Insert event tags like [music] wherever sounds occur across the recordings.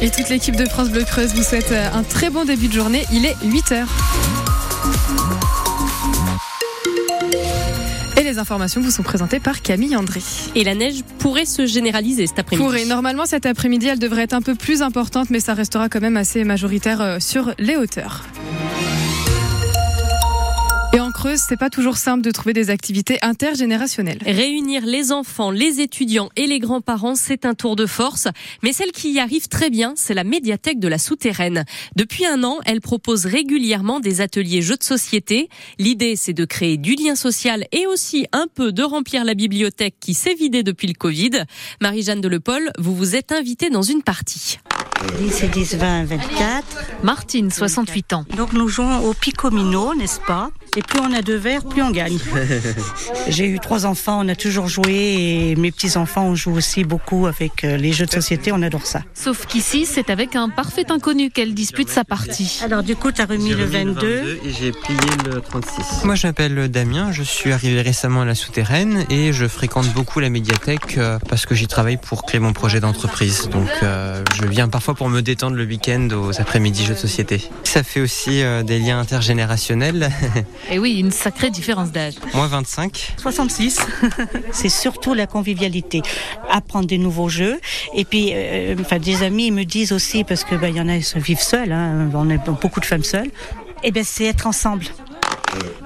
Et toute l'équipe de France Bleu Creuse vous souhaite euh, un très bon début de journée. Il est 8h. Et les informations vous sont présentées par Camille André. Et la neige pourrait se généraliser cet après-midi. Pourrait. Normalement, cet après-midi, elle devrait être un peu plus importante, mais ça restera quand même assez majoritaire euh, sur les hauteurs. Creuse, c'est pas toujours simple de trouver des activités intergénérationnelles. Réunir les enfants, les étudiants et les grands-parents, c'est un tour de force. Mais celle qui y arrive très bien, c'est la médiathèque de la Souterraine. Depuis un an, elle propose régulièrement des ateliers jeux de société. L'idée, c'est de créer du lien social et aussi un peu de remplir la bibliothèque qui s'est vidée depuis le Covid. Marie-Jeanne Delepol, vous vous êtes invitée dans une partie. 10 et 10, 20, 24. Martine, 68 ans. Donc nous jouons au picomino, n'est-ce pas? Et plus on a de verres, plus on gagne. [laughs] J'ai eu trois enfants, on a toujours joué et mes petits-enfants, on joue aussi beaucoup avec euh, les jeux de société, on adore ça. Sauf qu'ici, c'est avec un parfait inconnu qu'elle dispute sa partie. Alors du coup, tu as remis le 22. et j'ai plié le 36. Moi, je m'appelle Damien, je suis arrivé récemment à la Souterraine et je fréquente beaucoup la médiathèque euh, parce que j'y travaille pour créer mon projet d'entreprise. Donc, euh, je viens parfois pour me détendre le week-end aux après-midi jeux de société. Ça fait aussi euh, des liens intergénérationnels. [laughs] Et oui, une sacrée différence d'âge. Moi, 25. 66. C'est surtout la convivialité, apprendre des nouveaux jeux. Et puis, euh, enfin, des amis me disent aussi, parce que bah, il y en a qui vivent seuls, hein, on est beaucoup de femmes seules. Et ben, c'est être ensemble.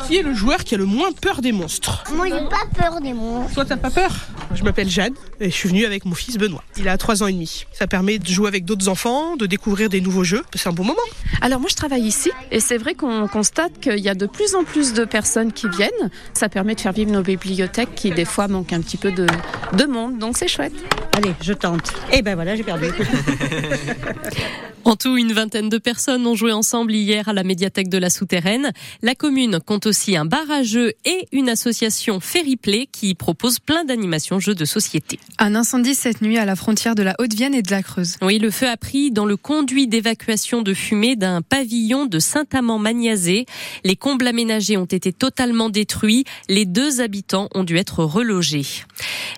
Qui est le joueur qui a le moins peur des monstres? Moi, j'ai pas peur des monstres. Toi, t'as pas peur? Je m'appelle Jeanne et je suis venue avec mon fils Benoît. Il a 3 ans et demi. Ça permet de jouer avec d'autres enfants, de découvrir des nouveaux jeux. C'est un bon moment. Alors moi je travaille ici et c'est vrai qu'on constate qu'il y a de plus en plus de personnes qui viennent. Ça permet de faire vivre nos bibliothèques qui des fois manquent un petit peu de, de monde, donc c'est chouette. Allez, je tente. Et ben voilà, j'ai perdu. [laughs] En tout, une vingtaine de personnes ont joué ensemble hier à la médiathèque de la Souterraine. La commune compte aussi un bar à jeux et une association Ferryplay qui propose plein d'animations jeux de société. Un incendie cette nuit à la frontière de la Haute-Vienne et de la Creuse. Oui, le feu a pris dans le conduit d'évacuation de fumée d'un pavillon de Saint-Amand-Magnazé. Les combles aménagés ont été totalement détruits. Les deux habitants ont dû être relogés.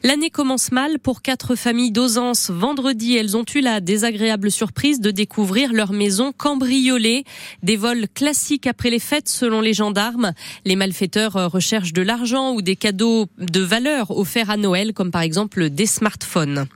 L'année commence mal pour quatre familles d'Ausance. Vendredi, elles ont eu la désagréable surprise de découvrir leur maison cambriolée. Des vols classiques après les fêtes selon les gendarmes. Les malfaiteurs euh, recherchent de l'argent ou des cadeaux de valeur offerts à Noël, comme par exemple des smartphones.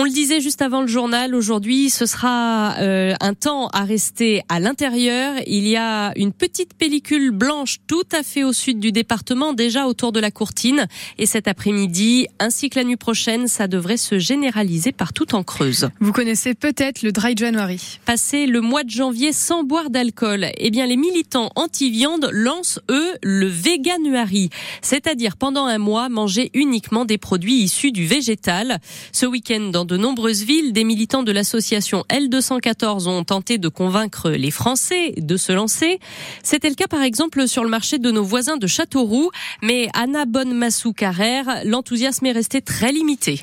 On le disait juste avant le journal, aujourd'hui ce sera euh, un temps à rester à l'intérieur. Il y a une petite pellicule blanche tout à fait au sud du département, déjà autour de la Courtine. Et cet après-midi, ainsi que la nuit prochaine, ça devrait se généraliser partout en Creuse. Vous connaissez peut-être le Dry January. Passer le mois de janvier sans boire d'alcool, eh bien les militants anti-viande lancent eux le Veganuary, c'est-à-dire pendant un mois manger uniquement des produits issus du végétal. Ce week-end, dans de nombreuses villes, des militants de l'association L214 ont tenté de convaincre les Français de se lancer. C'était le cas par exemple sur le marché de nos voisins de Châteauroux, mais Anna Bonne-Massou Carrère, l'enthousiasme est resté très limité.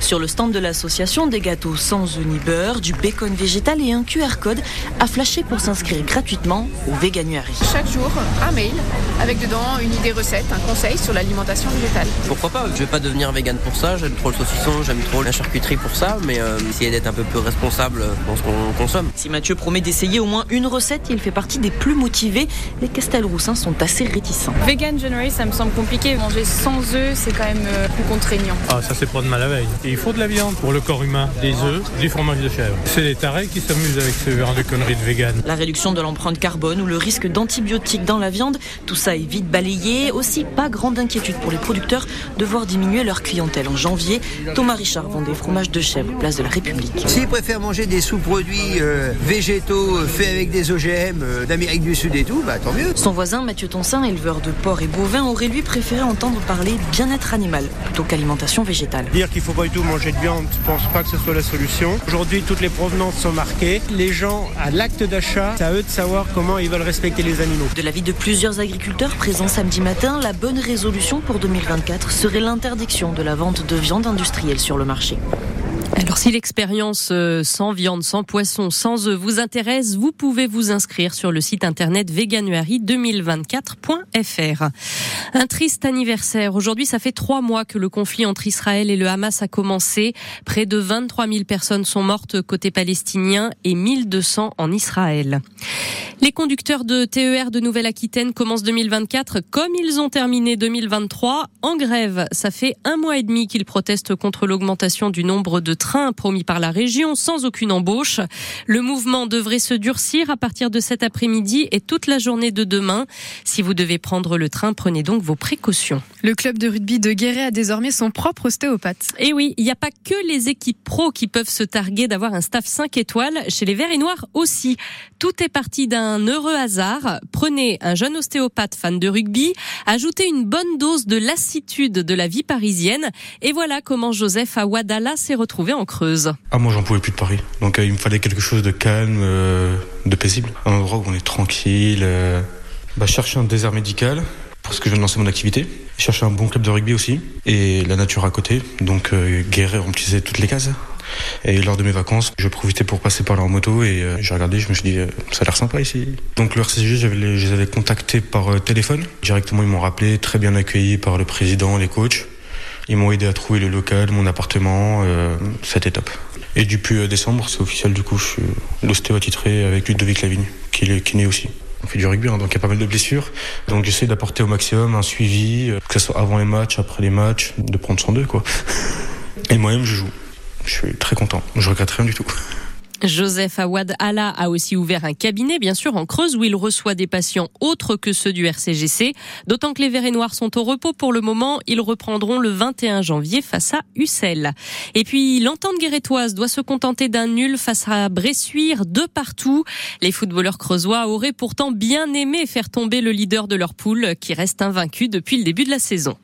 Sur le stand de l'association, des gâteaux sans œufs ni beurre, du bacon végétal et un QR code à flasher pour s'inscrire gratuitement au Veganuary. Chaque jour, un mail avec dedans une idée recette, un conseil sur l'alimentation végétale. Pourquoi pas? Je vais pas devenir vegan pour ça, j'aime trop le saucisson, j'aime trop la charcuterie pour ça, mais euh, essayer d'être un peu plus responsable dans ce qu'on consomme. Si Mathieu promet d'essayer au moins une recette, il fait partie des plus motivés. Les Castelroussins sont assez réticents. Vegan January, ça me semble compliqué. Manger sans œufs, c'est quand même euh, plus contraignant. Ah, ça c'est de mal à veille. Il faut de la viande pour le corps humain, des œufs, du fromage de chèvre. C'est les tarés qui s'amusent avec ce genre de conneries de vegan. La réduction de l'empreinte carbone ou le risque d'antibiotiques dans la viande, tout ça est vite balayé. Aussi, pas grande inquiétude pour les producteurs de voir diminuer leur clientèle en janvier. Thomas Richard vend des fromages de chèvre, place de la République. S'ils préfèrent manger des sous-produits euh, végétaux euh, faits avec des OGM euh, d'Amérique du Sud et tout, bah tant mieux. Son voisin Mathieu Tonsin, éleveur de porc et bovins, aurait lui préféré entendre parler bien-être animal plutôt qu'alimentation végétale. Dire qu'il faut pas du tout manger de viande, je pense pas que ce soit la solution. Aujourd'hui, toutes les provenances sont marquées. Les gens, à l'acte d'achat, c'est à eux de savoir comment ils veulent respecter les animaux. De l'avis de plusieurs agriculteurs présents samedi matin, la bonne résolution pour 2024 serait l'interdiction de la vente de viande industrielle sur le marché. Alors si l'expérience euh, sans viande, sans poisson, sans œufs vous intéresse, vous pouvez vous inscrire sur le site internet veganuary2024.fr. Un triste anniversaire. Aujourd'hui, ça fait trois mois que le conflit entre Israël et le Hamas a commencé. Près de 23 000 personnes sont mortes côté palestinien et 1200 en Israël. Les conducteurs de TER de Nouvelle-Aquitaine commencent 2024 comme ils ont terminé 2023 en grève. Ça fait un mois et demi qu'ils protestent contre l'augmentation du nombre de trains promis par la région sans aucune embauche. Le mouvement devrait se durcir à partir de cet après-midi et toute la journée de demain. Si vous devez prendre le train, prenez donc vos précautions. Le club de rugby de Guéret a désormais son propre ostéopathe. Et oui, il n'y a pas que les équipes pro qui peuvent se targuer d'avoir un staff 5 étoiles. Chez les Verts et Noirs aussi. Tout est parti d'un heureux hasard. Prenez un jeune ostéopathe fan de rugby, ajoutez une bonne dose de lassitude de la vie parisienne et voilà comment Joseph Awadala s'est retrouvé en Creuse. Ah moi j'en pouvais plus de Paris. Donc euh, il me fallait quelque chose de calme, euh, de paisible. Un endroit où on est tranquille. Euh, bah, chercher un désert médical parce que je viens de lancer mon activité. Chercher un bon club de rugby aussi et la nature à côté. Donc euh, Guéret remplissait toutes les cases. Et lors de mes vacances, je profitais pour passer par là en moto et euh, j'ai regardé, je me suis dit, euh, ça a l'air sympa ici. Donc le RCG, je les avais contactés par euh, téléphone. Directement, ils m'ont rappelé, très bien accueilli par le président, les coachs. Ils m'ont aidé à trouver le local, mon appartement, euh, c'était top. Et depuis euh, décembre, c'est officiel, du coup, je suis l'ostéo attitré avec Ludovic Lavigne, qui est kiné aussi. On fait du rugby, hein, donc il y a pas mal de blessures. Donc j'essaie d'apporter au maximum un suivi, euh, que ce soit avant les matchs, après les matchs, de prendre soin d'eux, quoi. [laughs] Et moi-même, je joue. Je suis très content. Je regrette rien du tout. Joseph Awad Allah a aussi ouvert un cabinet, bien sûr, en Creuse, où il reçoit des patients autres que ceux du RCGC. D'autant que les Verts Noirs sont au repos pour le moment. Ils reprendront le 21 janvier face à Ussel. Et puis, l'entente guérétoise doit se contenter d'un nul face à Bressuire de partout. Les footballeurs creusois auraient pourtant bien aimé faire tomber le leader de leur poule, qui reste invaincu depuis le début de la saison.